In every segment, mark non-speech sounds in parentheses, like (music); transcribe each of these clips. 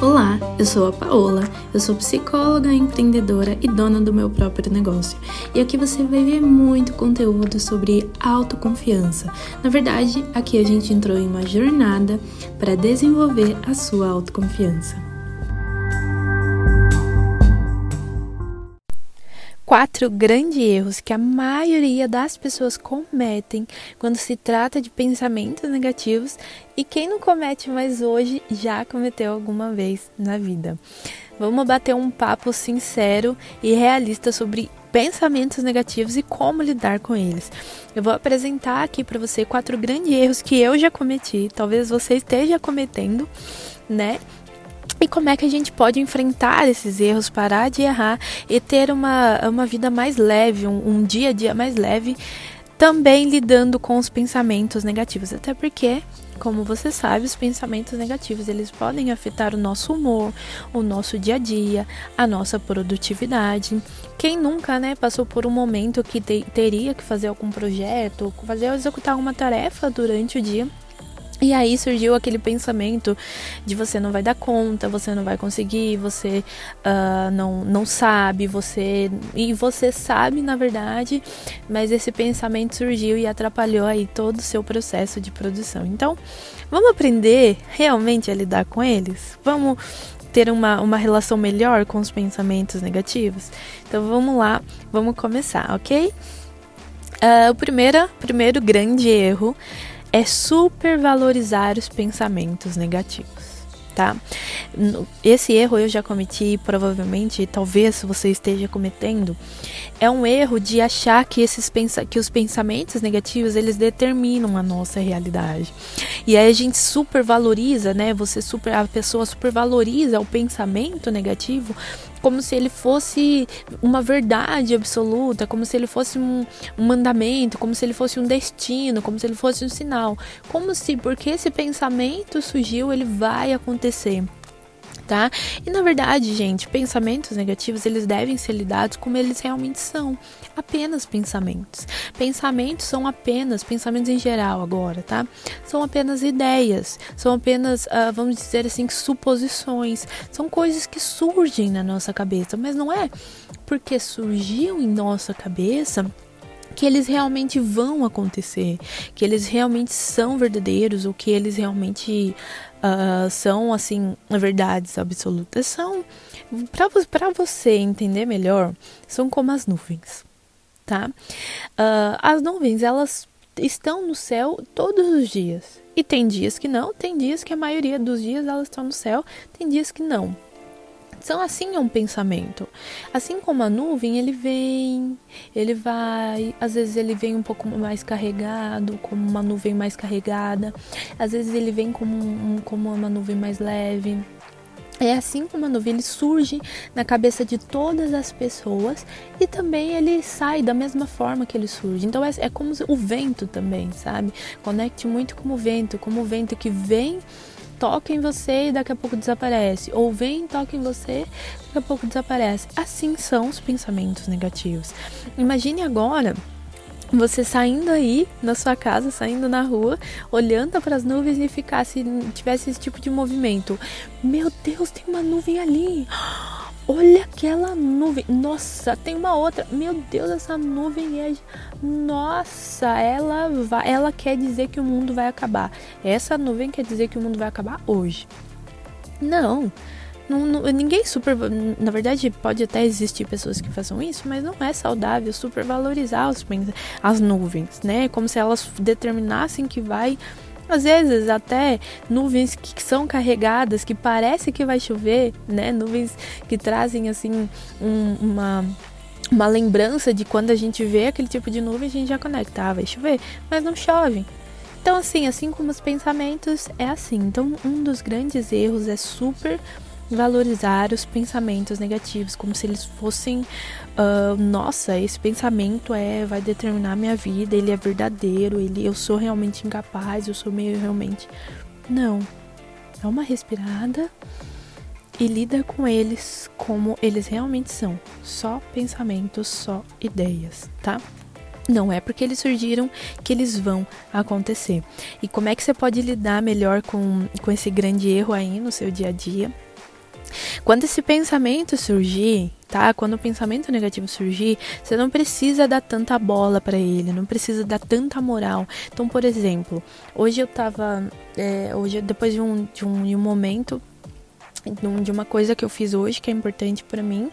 Olá, eu sou a Paola, eu sou psicóloga, empreendedora e dona do meu próprio negócio. E aqui você vai ver muito conteúdo sobre autoconfiança. Na verdade, aqui a gente entrou em uma jornada para desenvolver a sua autoconfiança. Quatro grandes erros que a maioria das pessoas cometem quando se trata de pensamentos negativos e quem não comete mais hoje já cometeu alguma vez na vida. Vamos bater um papo sincero e realista sobre pensamentos negativos e como lidar com eles. Eu vou apresentar aqui para você quatro grandes erros que eu já cometi, talvez você esteja cometendo, né? E como é que a gente pode enfrentar esses erros, parar de errar e ter uma, uma vida mais leve, um, um dia a dia mais leve, também lidando com os pensamentos negativos. Até porque, como você sabe, os pensamentos negativos eles podem afetar o nosso humor, o nosso dia a dia, a nossa produtividade. Quem nunca, né, passou por um momento que te, teria que fazer algum projeto, fazer executar alguma tarefa durante o dia e aí surgiu aquele pensamento de você não vai dar conta, você não vai conseguir, você uh, não, não sabe, você. E você sabe, na verdade, mas esse pensamento surgiu e atrapalhou aí todo o seu processo de produção. Então, vamos aprender realmente a lidar com eles? Vamos ter uma, uma relação melhor com os pensamentos negativos? Então vamos lá, vamos começar, ok? Uh, o primeiro, primeiro grande erro é supervalorizar os pensamentos negativos. Tá? Esse erro eu já cometi, provavelmente, talvez você esteja cometendo, é um erro de achar que esses que os pensamentos negativos eles determinam a nossa realidade. E aí a gente supervaloriza, né? Você super a pessoa supervaloriza o pensamento negativo como se ele fosse uma verdade absoluta, como se ele fosse um, um, mandamento, como se ele fosse um destino, como se ele fosse um sinal. Como se, porque esse pensamento surgiu, ele vai acontecer tá? E na verdade, gente, pensamentos negativos, eles devem ser lidados como eles realmente são, apenas pensamentos. Pensamentos são apenas, pensamentos em geral agora, tá? São apenas ideias, são apenas, uh, vamos dizer assim, suposições, são coisas que surgem na nossa cabeça, mas não é porque surgiu em nossa cabeça que eles realmente vão acontecer, que eles realmente são verdadeiros ou que eles realmente uh, são assim verdades absolutas. São para você entender melhor, são como as nuvens, tá? Uh, as nuvens elas estão no céu todos os dias e tem dias que não, tem dias que a maioria dos dias elas estão no céu, tem dias que não. Então, assim é um pensamento. Assim como a nuvem, ele vem, ele vai, às vezes ele vem um pouco mais carregado, como uma nuvem mais carregada, às vezes ele vem como, um, como uma nuvem mais leve. É assim como a nuvem ele surge na cabeça de todas as pessoas e também ele sai da mesma forma que ele surge. Então é, é como o vento também, sabe? Conecte muito com o vento, como o vento que vem toca em você e daqui a pouco desaparece. Ou vem, toca em você, daqui a pouco desaparece. Assim são os pensamentos negativos. Imagine agora você saindo aí na sua casa, saindo na rua, olhando para as nuvens e ficasse tivesse esse tipo de movimento. Meu Deus, tem uma nuvem ali. Olha aquela nuvem. Nossa, tem uma outra. Meu Deus, essa nuvem é. Nossa, ela vai, ela quer dizer que o mundo vai acabar. Essa nuvem quer dizer que o mundo vai acabar hoje. Não. Não, não, ninguém super. Na verdade, pode até existir pessoas que façam isso, mas não é saudável supervalorizar os, as nuvens, né? Como se elas determinassem que vai às vezes até nuvens que são carregadas, que parece que vai chover, né? Nuvens que trazem assim um, uma uma lembrança de quando a gente vê aquele tipo de nuvem, a gente já conecta, ah, vai chover, mas não chove. Então, assim, assim como os pensamentos, é assim. Então, um dos grandes erros é super valorizar os pensamentos negativos, como se eles fossem, uh, nossa, esse pensamento é vai determinar minha vida, ele é verdadeiro, ele, eu sou realmente incapaz, eu sou meio realmente. Não. Dá uma respirada e lida com eles como eles realmente são, só pensamentos, só ideias, tá? Não é porque eles surgiram que eles vão acontecer. E como é que você pode lidar melhor com, com esse grande erro aí no seu dia a dia? Quando esse pensamento surgir, tá? Quando o pensamento negativo surgir, você não precisa dar tanta bola para ele, não precisa dar tanta moral. Então, por exemplo, hoje eu tava, é, hoje depois de um, de um, de um momento, de uma coisa que eu fiz hoje que é importante para mim,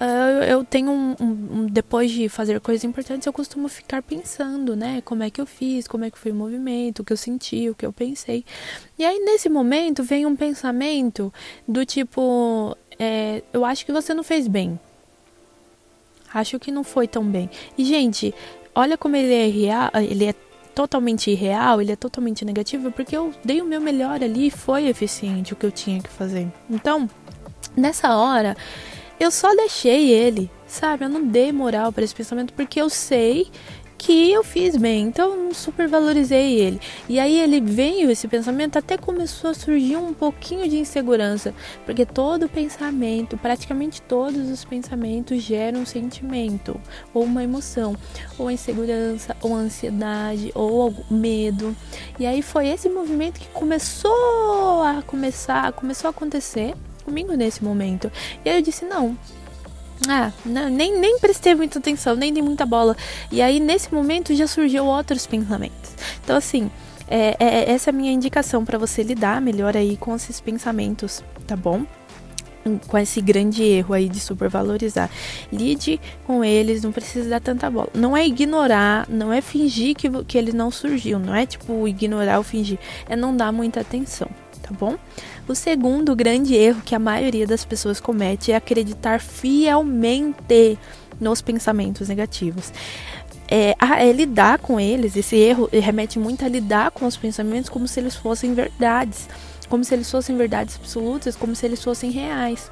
Uh, eu tenho um, um, depois de fazer coisas importantes eu costumo ficar pensando né como é que eu fiz como é que foi o movimento o que eu senti o que eu pensei. E aí nesse momento vem um pensamento do tipo é, eu acho que você não fez bem. Acho que não foi tão bem. E gente olha como ele é real ele é totalmente irreal, ele é totalmente negativo, porque eu dei o meu melhor ali e foi eficiente o que eu tinha que fazer. Então, nessa hora, eu só deixei ele, sabe? Eu não dei moral para esse pensamento porque eu sei que eu fiz bem, então eu super valorizei ele. E aí ele veio esse pensamento, até começou a surgir um pouquinho de insegurança, porque todo pensamento, praticamente todos os pensamentos geram um sentimento, ou uma emoção, ou insegurança, ou ansiedade, ou medo. E aí foi esse movimento que começou a começar, começou a acontecer comigo nesse momento. E aí eu disse: não. Ah, não, nem, nem prestei muita atenção, nem dei muita bola. E aí nesse momento já surgiu outros pensamentos. Então, assim, é, é essa é a minha indicação para você lidar melhor aí com esses pensamentos, tá bom? com esse grande erro aí de supervalorizar. Lide com eles, não precisa dar tanta bola. Não é ignorar, não é fingir que, que ele não surgiu, não é tipo ignorar ou fingir, é não dar muita atenção, tá bom? O segundo grande erro que a maioria das pessoas comete é acreditar fielmente nos pensamentos negativos. É, é, lidar com eles, esse erro remete muito a lidar com os pensamentos como se eles fossem verdades, como se eles fossem verdades absolutas, como se eles fossem reais.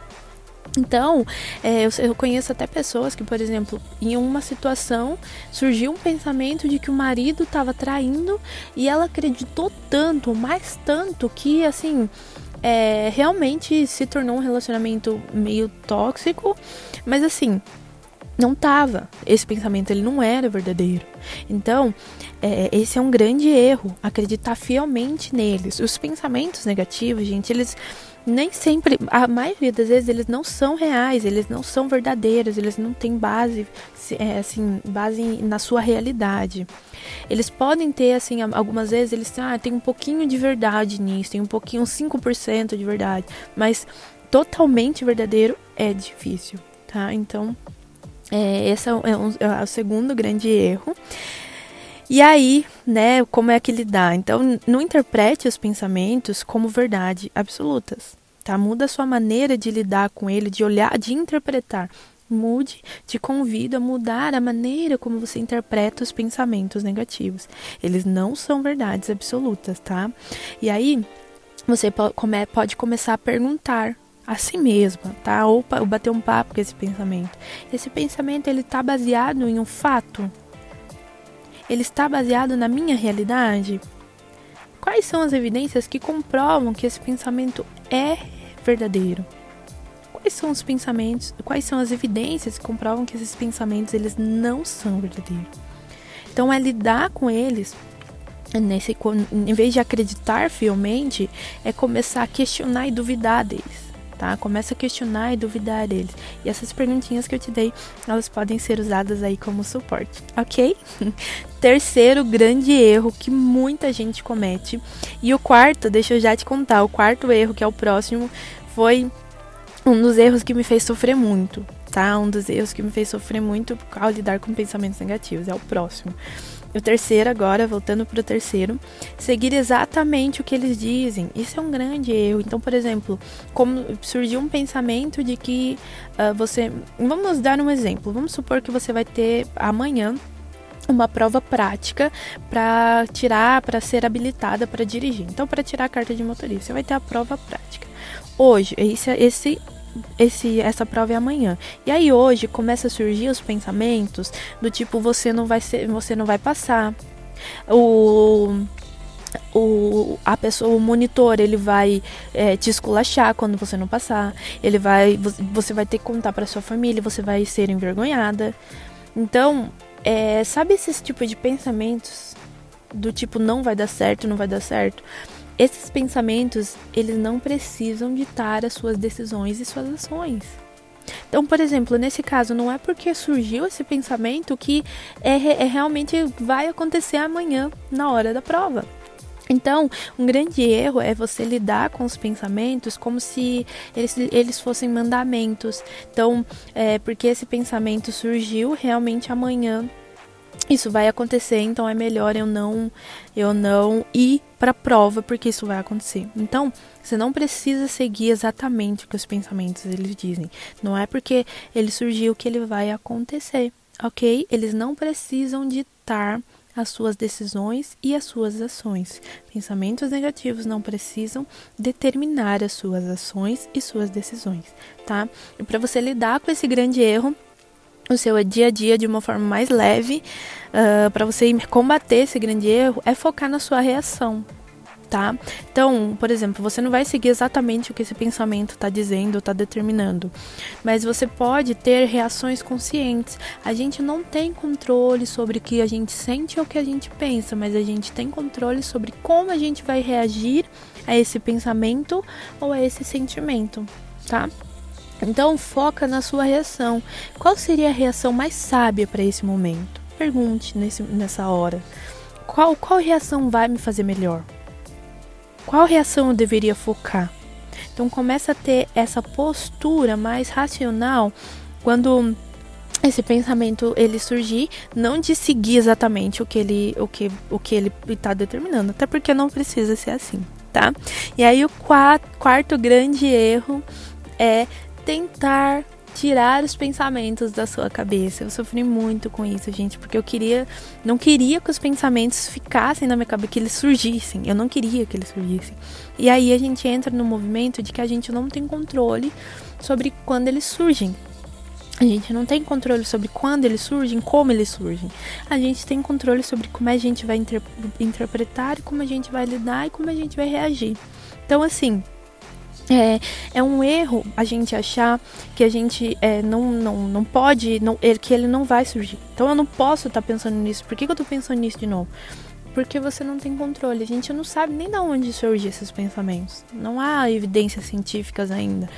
Então, é, eu, eu, conheço até pessoas que, por exemplo, em uma situação surgiu um pensamento de que o marido estava traindo e ela acreditou tanto, mais tanto, que assim é, realmente se tornou um relacionamento meio tóxico, mas assim, não tava. Esse pensamento ele não era verdadeiro. Então, é, esse é um grande erro, acreditar fielmente neles. Os pensamentos negativos, gente, eles nem sempre, a maioria das vezes eles não são reais, eles não são verdadeiros, eles não têm base, é, assim, base na sua realidade. Eles podem ter, assim, algumas vezes eles têm, ah, tem um pouquinho de verdade nisso, tem um pouquinho, 5% de verdade, mas totalmente verdadeiro é difícil, tá? Então, é, esse é, um, é o segundo grande erro. E aí, né, como é que lidar? Então, não interprete os pensamentos como verdade absolutas, tá? Muda a sua maneira de lidar com ele, de olhar, de interpretar. Mude, te convido a mudar a maneira como você interpreta os pensamentos negativos. Eles não são verdades absolutas, tá? E aí, você pode começar a perguntar a si mesma, tá? Ou bater um papo com esse pensamento. Esse pensamento ele está baseado em um fato ele está baseado na minha realidade? Quais são as evidências que comprovam que esse pensamento é verdadeiro? Quais são os pensamentos, quais são as evidências que comprovam que esses pensamentos eles não são verdadeiros? Então é lidar com eles nesse em vez de acreditar fielmente, é começar a questionar e duvidar deles tá? Começa a questionar e duvidar deles. E essas perguntinhas que eu te dei, elas podem ser usadas aí como suporte, ok? (laughs) Terceiro grande erro que muita gente comete. E o quarto, deixa eu já te contar, o quarto erro, que é o próximo, foi um dos erros que me fez sofrer muito, tá? Um dos erros que me fez sofrer muito ao lidar com pensamentos negativos. É o próximo. O terceiro, agora, voltando para o terceiro, seguir exatamente o que eles dizem. Isso é um grande erro. Então, por exemplo, como surgiu um pensamento de que uh, você. Vamos dar um exemplo. Vamos supor que você vai ter amanhã uma prova prática para tirar, para ser habilitada para dirigir. Então, para tirar a carta de motorista, você vai ter a prova prática. Hoje, esse, esse esse, essa prova é amanhã. E aí hoje começa a surgir os pensamentos do tipo você não vai ser, você não vai passar. O o, a pessoa, o monitor, ele vai é, te esculachar quando você não passar. Ele vai, você vai ter que contar para sua família, você vai ser envergonhada. Então, é, sabe esse tipo de pensamentos do tipo não vai dar certo, não vai dar certo? Esses pensamentos, eles não precisam ditar as suas decisões e suas ações. Então, por exemplo, nesse caso, não é porque surgiu esse pensamento que é, é realmente vai acontecer amanhã na hora da prova. Então, um grande erro é você lidar com os pensamentos como se eles, eles fossem mandamentos. Então, é, porque esse pensamento surgiu realmente amanhã isso vai acontecer, então é melhor eu não eu não ir para prova porque isso vai acontecer. Então, você não precisa seguir exatamente o que os pensamentos eles dizem. Não é porque ele surgiu que ele vai acontecer, OK? Eles não precisam ditar as suas decisões e as suas ações. Pensamentos negativos não precisam determinar as suas ações e suas decisões, tá? E para você lidar com esse grande erro, o seu dia a dia de uma forma mais leve, uh, para você combater esse grande erro, é focar na sua reação, tá? Então, por exemplo, você não vai seguir exatamente o que esse pensamento está dizendo, está determinando, mas você pode ter reações conscientes. A gente não tem controle sobre o que a gente sente ou o que a gente pensa, mas a gente tem controle sobre como a gente vai reagir a esse pensamento ou a esse sentimento, tá? Então, foca na sua reação. Qual seria a reação mais sábia para esse momento? Pergunte nesse, nessa hora. Qual, qual reação vai me fazer melhor? Qual reação eu deveria focar? Então, começa a ter essa postura mais racional quando esse pensamento ele surgir, não de seguir exatamente o que ele o que o que ele está determinando, até porque não precisa ser assim, tá? E aí o quarto, grande erro é tentar tirar os pensamentos da sua cabeça. Eu sofri muito com isso, gente, porque eu queria, não queria que os pensamentos ficassem na minha cabeça, que eles surgissem. Eu não queria que eles surgissem. E aí a gente entra no movimento de que a gente não tem controle sobre quando eles surgem. A gente não tem controle sobre quando eles surgem, como eles surgem. A gente tem controle sobre como a gente vai inter interpretar, como a gente vai lidar e como a gente vai reagir. Então, assim, é, é um erro a gente achar que a gente é, não, não, não pode, não, que ele não vai surgir. Então eu não posso estar tá pensando nisso. Por que, que eu estou pensando nisso de novo? Porque você não tem controle. A gente não sabe nem de onde surgem esses pensamentos. Não há evidências científicas ainda.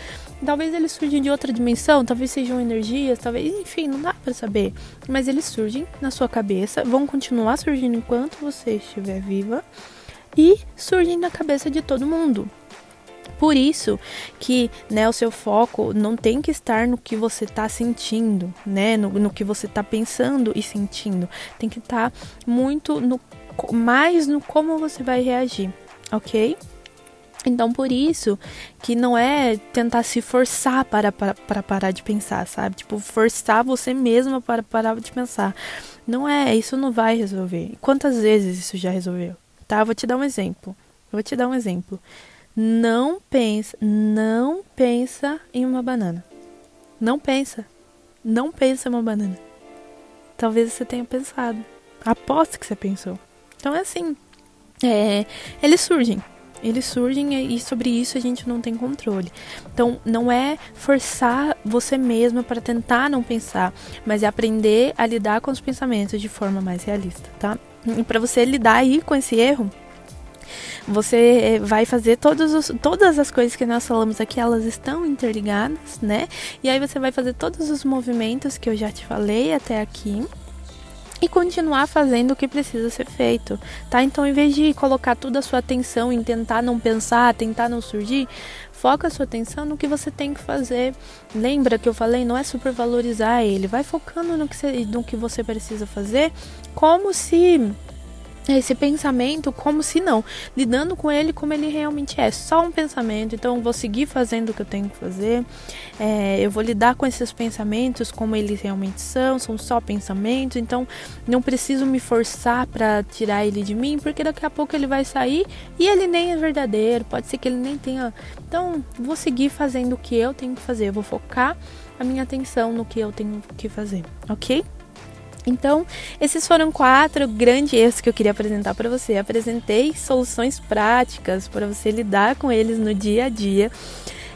Talvez eles surjam de outra dimensão, talvez sejam energias, talvez, enfim, não dá para saber. Mas eles surgem na sua cabeça, vão continuar surgindo enquanto você estiver viva e surgem na cabeça de todo mundo. Por isso que né, o seu foco não tem que estar no que você está sentindo, né, no, no, que você está pensando e sentindo. Tem que estar tá muito no, mais no como você vai reagir, ok? Então, por isso que não é tentar se forçar para, para, para parar de pensar, sabe? Tipo, forçar você mesma para parar de pensar. Não é, isso não vai resolver. Quantas vezes isso já resolveu? Tá? Vou te dar um exemplo. Vou te dar um exemplo não pensa, não pensa em uma banana. Não pensa. Não pensa em uma banana. Talvez você tenha pensado. Aposto que você pensou. Então é assim. É, eles surgem. Eles surgem e sobre isso a gente não tem controle. Então, não é forçar você mesma para tentar não pensar, mas é aprender a lidar com os pensamentos de forma mais realista, tá? E para você lidar aí com esse erro, você eh, vai fazer todos os, todas as coisas que nós falamos aqui, elas estão interligadas, né? E aí você vai fazer todos os movimentos que eu já te falei até aqui e continuar fazendo o que precisa ser feito, tá? Então, em vez de colocar toda a sua atenção em tentar não pensar, tentar não surgir, foca a sua atenção no que você tem que fazer. Lembra que eu falei, não é supervalorizar ele, vai focando no que, você, no que você precisa fazer, como se esse pensamento como se não, lidando com ele como ele realmente é, só um pensamento. Então, eu vou seguir fazendo o que eu tenho que fazer, é, eu vou lidar com esses pensamentos como eles realmente são, são só pensamentos. Então, não preciso me forçar para tirar ele de mim, porque daqui a pouco ele vai sair e ele nem é verdadeiro, pode ser que ele nem tenha. Então, vou seguir fazendo o que eu tenho que fazer, eu vou focar a minha atenção no que eu tenho que fazer, ok? Então, esses foram quatro grandes erros que eu queria apresentar para você. Apresentei soluções práticas para você lidar com eles no dia a dia.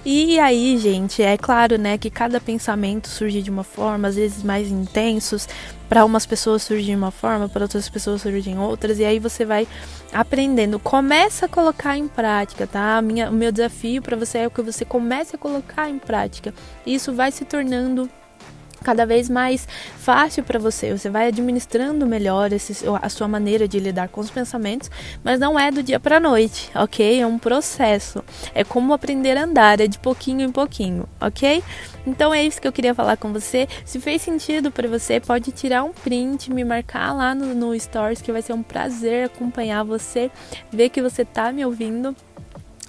E aí, gente, é claro, né, que cada pensamento surge de uma forma, às vezes mais intensos, para umas pessoas surgem de uma forma, para outras pessoas surgem outras, e aí você vai aprendendo. Começa a colocar em prática, tá? Minha, o meu desafio para você é que você comece a colocar em prática. Isso vai se tornando cada vez mais fácil para você. Você vai administrando melhor esse, a sua maneira de lidar com os pensamentos, mas não é do dia para noite, ok? É um processo. É como aprender a andar, é de pouquinho em pouquinho, ok? Então é isso que eu queria falar com você. Se fez sentido para você, pode tirar um print, me marcar lá no, no Stories, que vai ser um prazer acompanhar você, ver que você tá me ouvindo.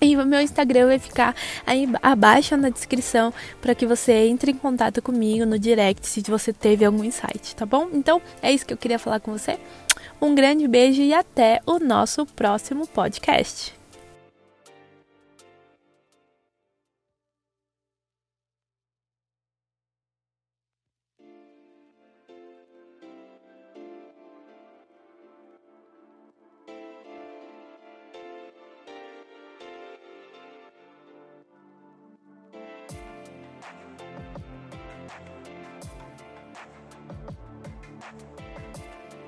E o meu Instagram vai ficar aí abaixo na descrição para que você entre em contato comigo no direct se você teve algum insight, tá bom? Então é isso que eu queria falar com você. Um grande beijo e até o nosso próximo podcast.